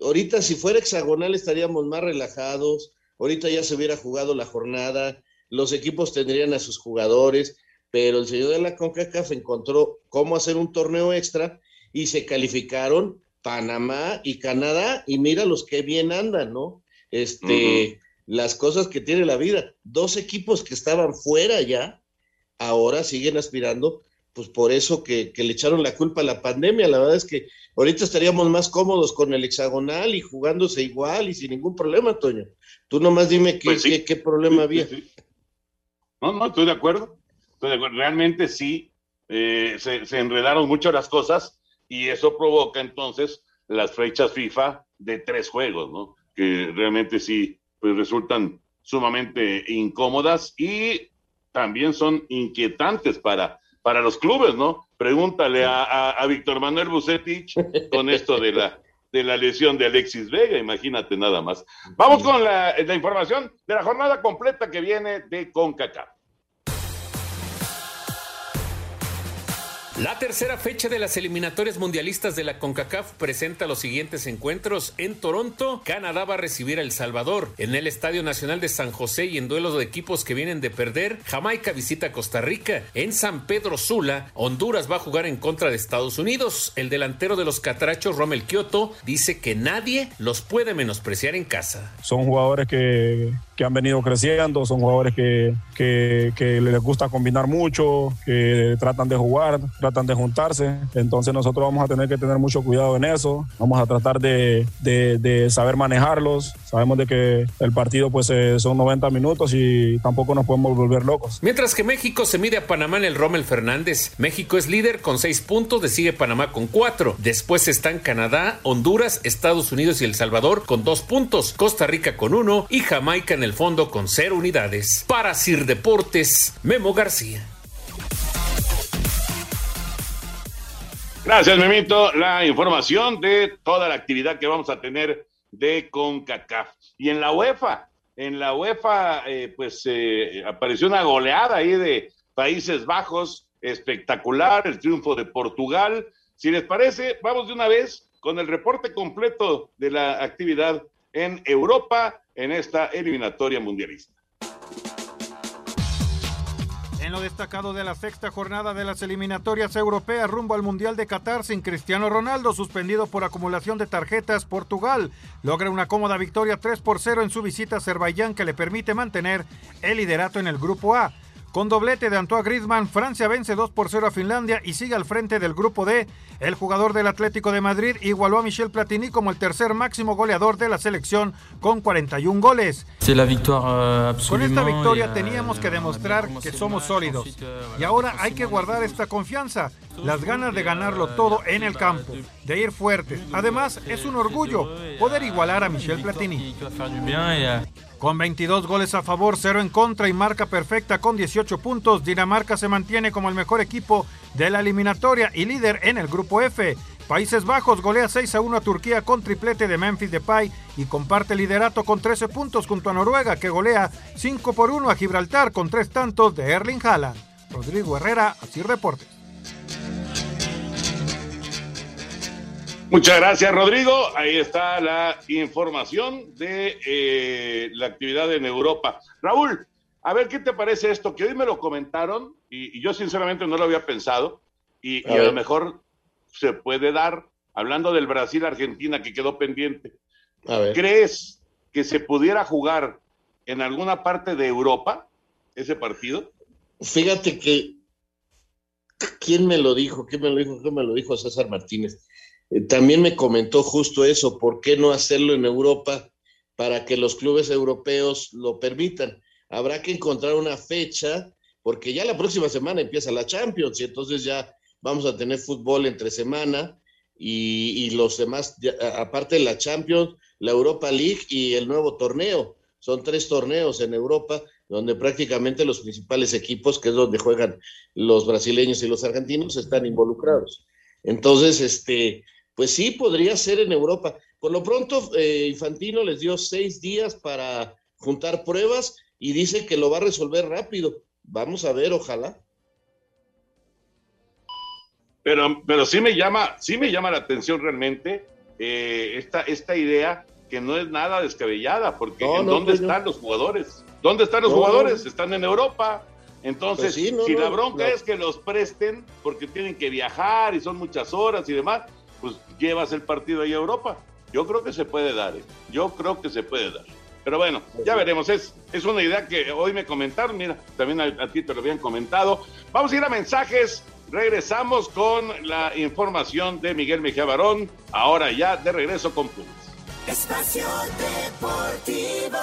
Ahorita si fuera hexagonal estaríamos más relajados, ahorita ya se hubiera jugado la jornada, los equipos tendrían a sus jugadores, pero el señor de la CONCACAF encontró cómo hacer un torneo extra y se calificaron Panamá y Canadá y mira los que bien andan, ¿no? Este, las cosas que tiene la vida. Dos equipos que estaban fuera ya, ahora siguen aspirando, pues por eso que, le echaron la culpa a la pandemia. La verdad es que ahorita estaríamos más cómodos con el hexagonal y jugándose igual y sin ningún problema, Toño. Tú nomás dime qué, pues qué, problema había.
No, no, estoy de acuerdo. Realmente sí, eh, se, se enredaron mucho las cosas y eso provoca entonces las fechas FIFA de tres juegos, ¿no? Que realmente sí pues resultan sumamente incómodas y también son inquietantes para, para los clubes, ¿no? Pregúntale a, Víctor Manuel Bucetich con esto de la, de la lesión de Alexis Vega, imagínate nada más. Vamos con la, la información de la jornada completa que viene de CONCACAF.
La tercera fecha de las eliminatorias mundialistas de la CONCACAF presenta los siguientes encuentros. En Toronto, Canadá va a recibir a El Salvador. En el Estadio Nacional de San José y en duelos de equipos que vienen de perder, Jamaica visita a Costa Rica. En San Pedro Sula, Honduras va a jugar en contra de Estados Unidos. El delantero de los catrachos, Romel Kioto, dice que nadie los puede menospreciar en casa.
Son jugadores que, que han venido creciendo, son jugadores que, que, les gusta combinar mucho, que tratan de jugar tratan de juntarse. Entonces nosotros vamos a tener que tener mucho cuidado en eso. Vamos a tratar de, de, saber manejarlos. Sabemos de que el partido pues eh, son 90 minutos y tampoco nos podemos volver locos.
Mientras que México se mide a Panamá en el Rommel Fernández. México es líder con 6 puntos, le sigue Panamá con 4. Después están Canadá, Honduras, Estados Unidos y El Salvador con 2 puntos. Costa Rica con 1 y Jamaica en el fondo con 0 unidades. Para Sir Deportes, Memo García.
Gracias, Memito. La información de toda la actividad que vamos a tener de CONCACAF. Y en la UEFA, en la UEFA, eh, pues eh, apareció una goleada ahí de Países Bajos, espectacular, el triunfo de Portugal. Si les parece, vamos de una vez con el reporte completo de la actividad en Europa en esta eliminatoria mundialista.
En lo destacado de la sexta jornada de las eliminatorias europeas rumbo al Mundial de Qatar sin Cristiano Ronaldo, suspendido por acumulación de tarjetas, Portugal logra una cómoda victoria 3 por 0 en su visita a Azerbaiyán que le permite mantener el liderato en el Grupo A. Con doblete de Antoine Griezmann, Francia vence 2 por 0 a Finlandia y sigue al frente del grupo D. El jugador del Atlético de Madrid igualó a Michel Platini como el tercer máximo goleador de la selección con 41 goles.
Euh,
Con esta victoria teníamos que demostrar que somos sólidos y ahora hay que guardar esta confianza, las ganas de ganarlo todo en el campo, de ir fuertes. Además, es un orgullo poder igualar a Michel Platini. Con 22 goles a favor, 0 en contra y marca perfecta con 18 puntos, Dinamarca se mantiene como el mejor equipo de la eliminatoria y líder en el grupo F. Países Bajos golea 6 a 1 a Turquía con triplete de Memphis Depay y comparte liderato con 13 puntos junto a Noruega que golea 5 por 1 a Gibraltar con 3 tantos de Erling Haaland. Rodrigo Herrera, así reporte.
Muchas gracias, Rodrigo. Ahí está la información de eh, la actividad en Europa. Raúl, a ver qué te parece esto, que hoy me lo comentaron y, y yo sinceramente no lo había pensado y, y a, lo mejor se puede dar, hablando del Brasil-Argentina que quedó pendiente. ¿Crees que se pudiera jugar en alguna parte de Europa ese partido?
Fíjate que, ¿quién me lo dijo? ¿Quién me lo dijo? ¿Quién me lo dijo César Martínez? Eh, también me comentó justo eso, ¿por qué no hacerlo en Europa para que los clubes europeos lo permitan? Habrá que encontrar una fecha, porque ya la próxima semana empieza la Champions y entonces ya vamos a tener fútbol entre semana y, y los demás, aparte de la Champions, la Europa League y el nuevo torneo. Son tres torneos en Europa donde prácticamente los principales equipos, que es donde juegan los brasileños y los argentinos, están involucrados. Entonces, este, pues sí, podría ser en Europa. Por lo pronto, eh, Infantino les dio seis días para juntar pruebas y dice que lo va a resolver rápido. Vamos a ver, ojalá.
Pero, pero sí me llama, sí me llama la atención realmente eh, esta, esta idea que no es nada descabellada, porque
No,
¿en
no,
¿dónde
pues,
están
no.
los jugadores? ¿Dónde están los jugadores? Están en Europa. Entonces,
Pues sí,
si la bronca es que los presten porque tienen que viajar y son muchas horas y demás, pues llevas el partido ahí a Europa. Yo creo que se puede dar, ¿eh? yo creo que se puede dar. Pero bueno, ya veremos. Es, es una idea que hoy me comentaron. Mira, también a, a ti te lo habían comentado. Vamos a ir a mensajes. Regresamos con la información de Miguel Mejía Barón. Ahora ya de regreso con Pumas.
Espacio Deportivo.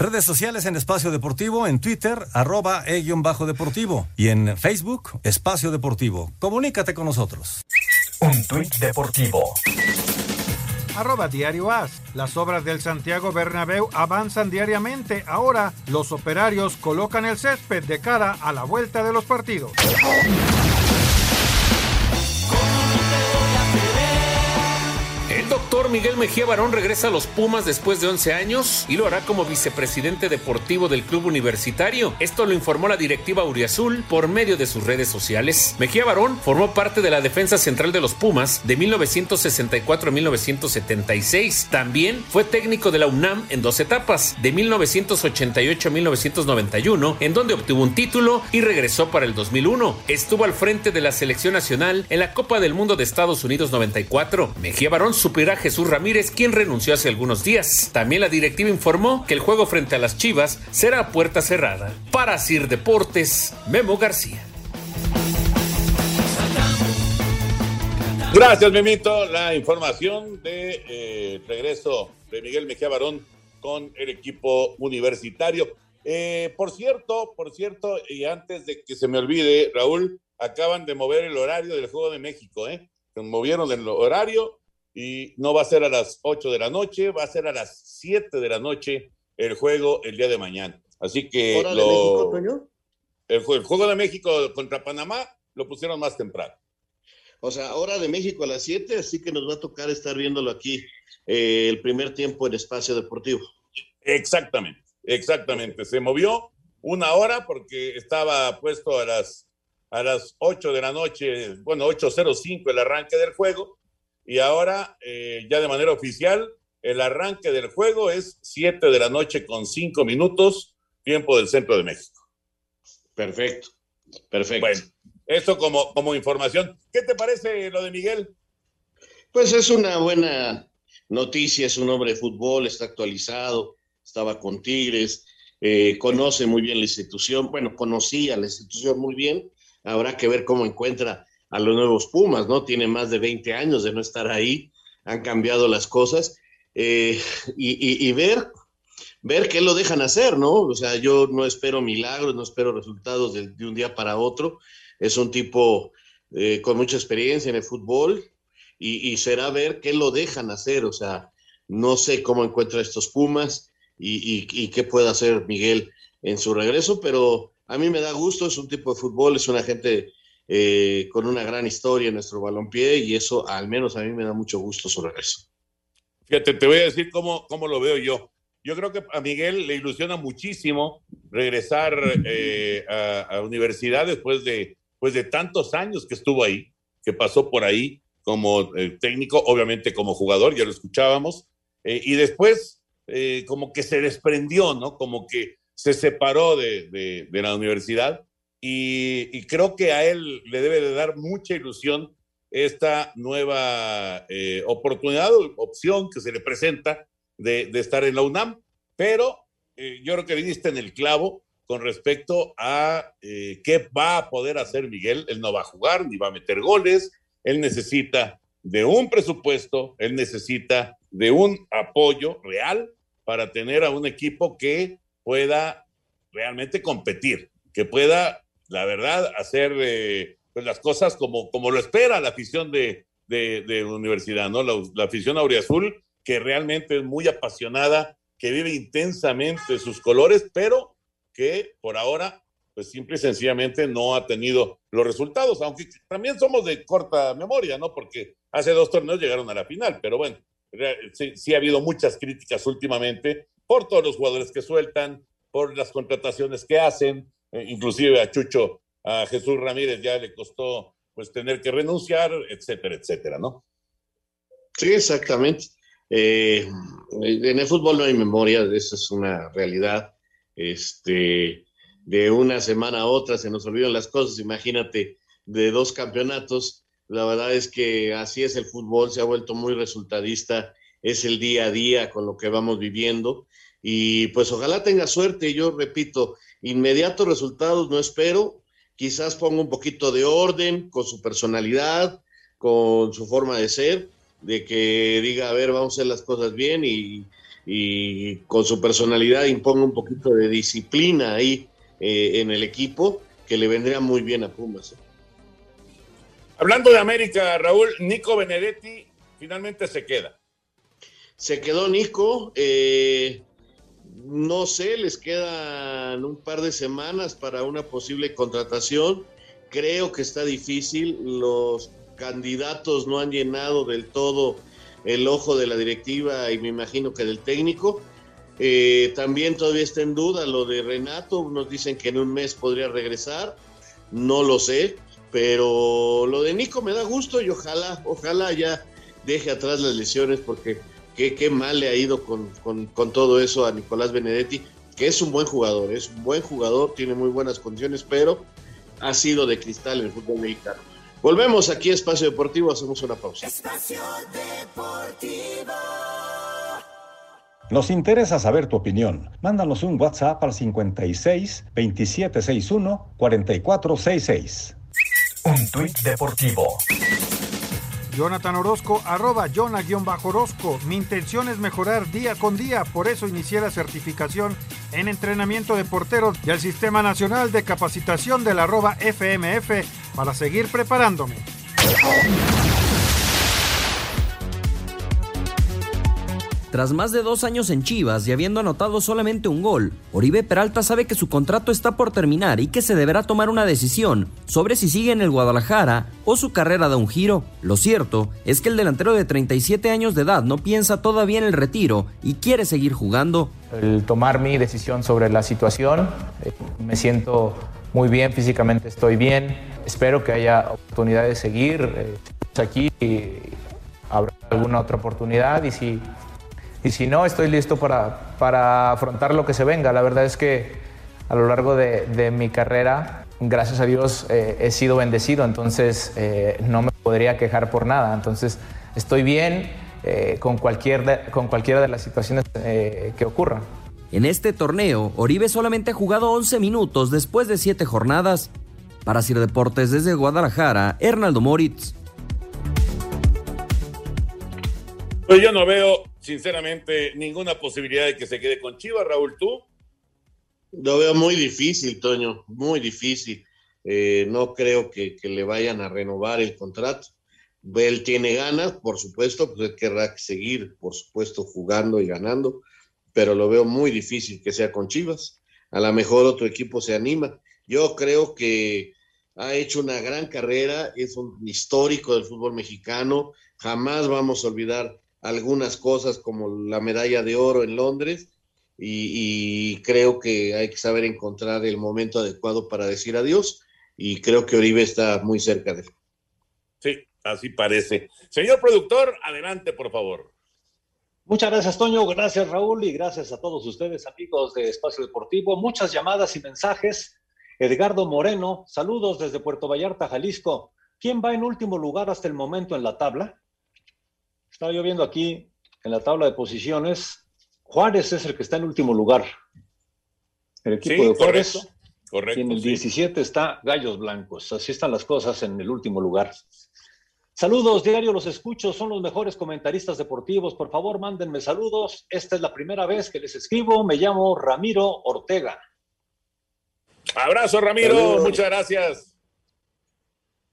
Redes sociales en Espacio Deportivo, en Twitter, arroba e-deportivo y en Facebook, Espacio Deportivo. Comunícate con nosotros.
Un tuit deportivo.
Arroba Diario As. Las obras del Santiago Bernabéu avanzan diariamente. Ahora los operarios colocan el césped de cara a la vuelta de los partidos.
Miguel Mejía Barón regresa a los Pumas después de 11 años y lo hará como vicepresidente deportivo del club universitario. Esto lo informó la directiva Uriazul por medio de sus redes sociales. Mejía Barón formó parte de la defensa central de los Pumas de 1964 a 1976. También fue técnico de la UNAM en dos etapas, de 1988 a 1991, en donde obtuvo un título y regresó para el 2001. Estuvo al frente de la selección nacional en la Copa del Mundo de Estados Unidos 94. Mejía Barón suplirá Jesús Ramírez, quien renunció hace algunos días. También la directiva informó que el juego frente a las Chivas será a puerta cerrada. Para Sir Deportes, Memo García.
Gracias, Memito. La información de eh, regreso de Miguel Mejía Barón con el equipo universitario. Eh, por cierto, por cierto, y antes de que se me olvide, Raúl, acaban de mover el horario del Juego de México, ¿eh? Se movieron el horario y no va a ser a las 8 de la noche, va a ser a las 7 de la noche el juego el día de mañana. Así que
¿Hora de
lo-
México, Toño?
el, jue- el Juego de México contra Panamá lo pusieron más temprano.
O sea, hora de México a las 7, así que nos va a tocar estar viéndolo aquí eh, el primer tiempo en Espacio Deportivo.
Exactamente, exactamente. Se movió una hora porque estaba puesto a las, a las 8 de la noche, bueno, 8.05 el arranque del juego, y ahora eh, ya de manera oficial, el arranque del juego es 7 de la noche con 5 minutos, tiempo del centro de México.
Perfecto, perfecto.
Bueno, eso como, como información. ¿Qué te parece lo de Miguel?
Pues es una buena noticia, es un hombre de fútbol, está actualizado, estaba con Tigres, eh, conoce muy bien la institución, bueno, conocía la institución muy bien, habrá que ver cómo encuentra a los nuevos Pumas, ¿no? Tiene más de 20 años de no estar ahí, han cambiado las cosas, eh, y, ver, ver qué lo dejan hacer, ¿no? O sea, yo no espero milagros, no espero resultados de, un día para otro, es un tipo eh, con mucha experiencia en el fútbol, y, será ver qué lo dejan hacer, o sea, no sé cómo encuentra estos Pumas, y, qué puede hacer Miguel en su regreso, pero a mí me da gusto, es un tipo de fútbol, es una gente eh, con una gran historia en nuestro balompié y eso al menos a mí me da mucho gusto su regreso.
Fíjate, te voy a decir cómo, cómo lo veo yo. Yo creo que a Miguel le ilusiona muchísimo regresar eh, a, a, universidad después de, pues de tantos años que estuvo ahí, que pasó por ahí como eh, técnico, obviamente como jugador, ya lo escuchábamos, y después eh, como que se desprendió, ¿no? Como que se separó de, la universidad y, creo que a él le debe de dar mucha ilusión esta nueva eh, oportunidad opción que se le presenta de, estar en la UNAM, pero eh, yo creo que viniste en el clavo con respecto a qué va a poder hacer Miguel. Él no va a jugar ni va a meter goles, él necesita de un presupuesto, él necesita de un apoyo real para tener a un equipo que pueda realmente competir, que pueda, la verdad, hacer eh, pues las cosas como, como lo espera la afición de, de, la universidad, ¿no? La, afición auriazul, que realmente es muy apasionada, que vive intensamente sus colores, pero que por ahora, pues simple y sencillamente no ha tenido los resultados, aunque también somos de corta memoria, ¿no? Porque hace dos torneos llegaron a la final, pero bueno, sí, ha habido muchas críticas últimamente por todos los jugadores que sueltan, por las contrataciones que hacen, eh, inclusive a Chucho, a Jesús Ramírez ya le costó pues tener que renunciar, etcétera, etcétera, ¿no?
Sí, exactamente. Eh, en el fútbol no hay memoria, esa es una realidad. Este, de una semana a otra se nos olvidan las cosas, imagínate, de dos campeonatos la verdad es que así es el fútbol, se ha vuelto muy resultadista, es el día a día con lo que vamos viviendo. Y pues ojalá tenga suerte, yo repito, inmediatos resultados no espero, quizás ponga un poquito de orden con su personalidad, con su forma de ser, de que diga, a ver, vamos a hacer las cosas bien y, con su personalidad imponga un poquito de disciplina ahí eh, en el equipo, que le vendría muy bien a Pumas. ¿eh?
Hablando de América, Raúl, Nico Benedetti finalmente se queda.
Se quedó Nico. Eh, no sé, les quedan un par de semanas para una posible contratación. Creo que está difícil. Los candidatos no han llenado del todo el ojo de la directiva y me imagino que del técnico. Eh, también todavía está en duda lo de Renato. Nos dicen que en un mes podría regresar. No lo sé. Pero lo de Nico me da gusto y ojalá, ojalá ya deje atrás las lesiones porque qué, qué mal le ha ido con, todo eso a Nicolás Benedetti, que es un buen jugador, es un buen jugador, tiene muy buenas condiciones, pero ha sido de cristal en el fútbol mexicano. Volvemos aquí a Espacio Deportivo, hacemos una pausa. Espacio Deportivo.
Nos interesa saber tu opinión. Mándanos un WhatsApp al 56 2761 4466.
Un tuit deportivo.
Jonathan Orozco, arroba Jonah-Orozco. Mi intención es mejorar día con día, por eso inicié la certificación en entrenamiento de porteros y el Sistema Nacional de Capacitación del arroba FMF para seguir preparándome.
Tras más de dos años en Chivas y habiendo anotado solamente un gol, Oribe Peralta sabe que su contrato está por terminar y que se deberá tomar una decisión sobre si sigue en el Guadalajara o su carrera da un giro. Lo cierto es que el delantero de 37 años de edad no piensa todavía en el retiro y quiere seguir jugando.
El tomar mi decisión sobre la situación, eh, me siento muy bien, físicamente estoy bien, espero que haya oportunidad de seguir eh, aquí habrá alguna otra oportunidad y si y si no, estoy listo para, para afrontar lo que se venga. La verdad es que a lo largo de, de mi carrera, gracias a Dios, eh, he sido bendecido, entonces eh, no me podría quejar por nada. Entonces estoy bien eh, con, cualquier con cualquiera de las situaciones que ocurran.
En este torneo, Oribe solamente ha jugado 11 minutos después de 7 jornadas. Para Sir Deportes desde Guadalajara, Hernaldo Moritz.
Pues yo no veo, sinceramente, ninguna posibilidad de que se quede con Chivas, Raúl, ¿tú?
Lo veo muy difícil, Toño, muy difícil. Eh, no creo que, que, le vayan a renovar el contrato. Él tiene ganas, por supuesto, pues él querrá seguir, por supuesto, jugando y ganando, pero lo veo muy difícil que sea con Chivas. A lo mejor otro equipo se anima. Yo creo que ha hecho una gran carrera, es un histórico del fútbol mexicano. Jamás vamos a olvidar algunas cosas como la medalla de oro en Londres y, y creo que hay que saber encontrar el momento adecuado para decir adiós y creo que Oribe está muy cerca de él.
Sí, así parece. Señor productor, adelante, por favor.
Muchas gracias, Toño. Gracias, Raúl. Y gracias a todos ustedes, amigos de Espacio Deportivo. Muchas llamadas y mensajes. Edgardo Moreno, saludos desde Puerto Vallarta, Jalisco. ¿Quién va en último lugar hasta el momento en la tabla? Estaba yo viendo aquí en la tabla de posiciones. Juárez es el que está en último lugar. El equipo
Sí,
de Juárez.
correcto, correcto,
Y en el
sí.
17 está Gallos Blancos. Así están las cosas en el último lugar. Saludos, diario los escucho, son los mejores comentaristas deportivos. Por favor, mándenme saludos. Esta es la primera vez que les escribo. Me llamo Ramiro Ortega.
Abrazo, Ramiro.
Saludos.
Muchas gracias.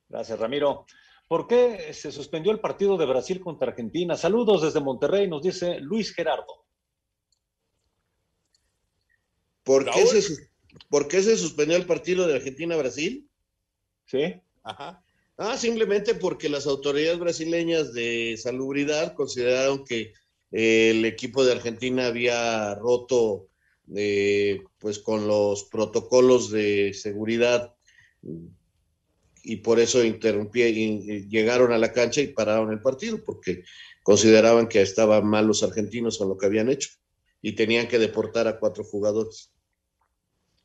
Gracias, Ramiro. ¿Por qué se suspendió el partido de Brasil contra Argentina? Saludos desde Monterrey, nos dice Luis Gerardo.
¿Por qué, se, sus- por qué se suspendió el partido de Argentina-Brasil?
Sí.
Ajá.
Ah, simplemente porque las autoridades brasileñas de salubridad consideraron que eh, el equipo de Argentina había roto eh, pues con los protocolos de seguridad y por eso interrumpí, llegaron a la cancha y pararon el partido porque consideraban que estaban mal los argentinos con lo que habían hecho y tenían que deportar a cuatro jugadores.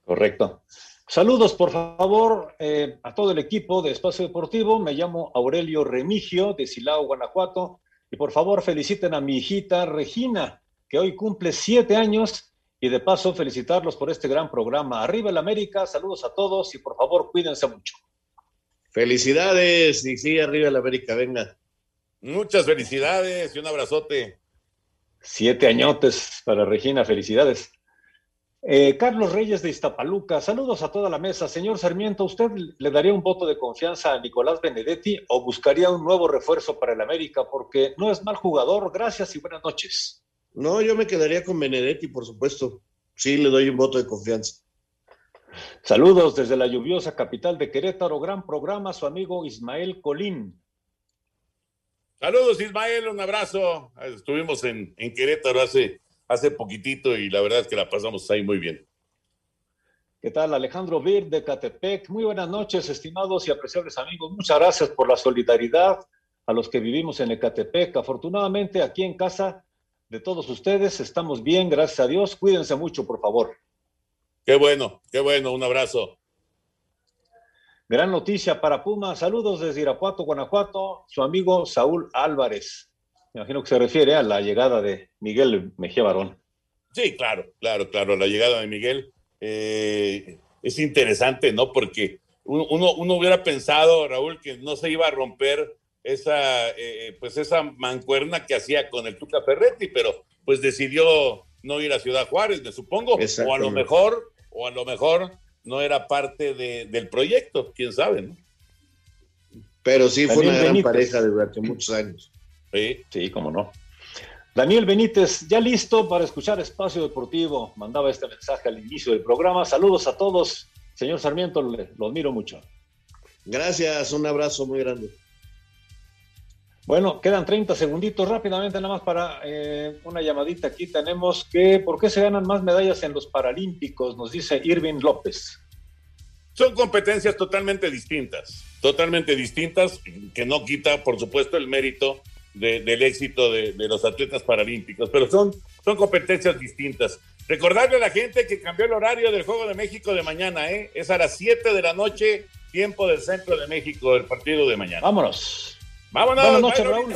Correcto. Saludos, por favor, eh, a todo el equipo de Espacio Deportivo. Me llamo Aurelio Remigio, de Silao, Guanajuato. Y por favor, feliciten a mi hijita Regina, que hoy cumple siete años. Y de paso, felicitarlos por este gran programa. Arriba el América, saludos a todos y por favor, cuídense mucho.
Felicidades y sí, arriba la América, venga.
Muchas felicidades y un abrazote.
Siete añotes para Regina, felicidades. Eh, Carlos Reyes de Iztapaluca, saludos a toda la mesa. Señor Sarmiento, ¿usted le daría un voto de confianza a Nicolás Benedetti o buscaría un nuevo refuerzo para el América? Porque no es mal jugador. Gracias y buenas noches.
No, yo me quedaría con Benedetti, por supuesto. Sí, le doy un voto de confianza.
Saludos desde la lluviosa capital de Querétaro. Gran programa, su amigo Ismael Colín.
Saludos, Ismael, un abrazo. Estuvimos en, en Querétaro hace, hace poquitito y la verdad es que la pasamos ahí muy bien.
¿Qué tal? Alejandro Bir de Catepec. Muy buenas noches, estimados y apreciables amigos. Muchas gracias por la solidaridad a los que vivimos en Ecatepec. Afortunadamente, aquí en casa de todos ustedes estamos bien, gracias a Dios. Cuídense mucho, por favor.
Qué bueno, qué bueno, un abrazo.
Gran noticia para Puma. Saludos desde Irapuato, Guanajuato. Su amigo Saúl Álvarez. Me imagino que se refiere a la llegada de Miguel Mejía Barón.
Sí, claro, claro, claro. La llegada de Miguel eh, es interesante, ¿no? Porque uno, uno, uno hubiera pensado, Raúl, que no se iba a romper esa, eh, pues esa mancuerna que hacía con el Tuca Ferretti, pero pues decidió no ir a Ciudad Juárez, me supongo, o a lo mejor, o a lo mejor no era parte de- del proyecto, quién sabe, ¿no?
Pero sí fue una gran pareja durante muchos años.
Sí,
sí, cómo no. Daniel Benítez, ya listo para escuchar Espacio Deportivo. Mandaba este mensaje al inicio del programa. Saludos a todos. Señor Sarmiento, le- lo admiro mucho.
Gracias, un abrazo muy grande.
Bueno, quedan 30 segunditos rápidamente nada más para eh, una llamadita. Aquí tenemos que, ¿por qué se ganan más medallas en los Paralímpicos? Nos dice Irving López.
Son competencias totalmente distintas, totalmente distintas, que no quita, por supuesto, el mérito de- del éxito de, de los atletas paralímpicos, pero son, son competencias distintas. Recordarle a la gente que cambió el horario del Juego de México de mañana, ¿eh? es a las 7 de la noche, tiempo del centro de México, el partido de mañana.
Vámonos.
Vámonos.
Buenas noches, Raúl.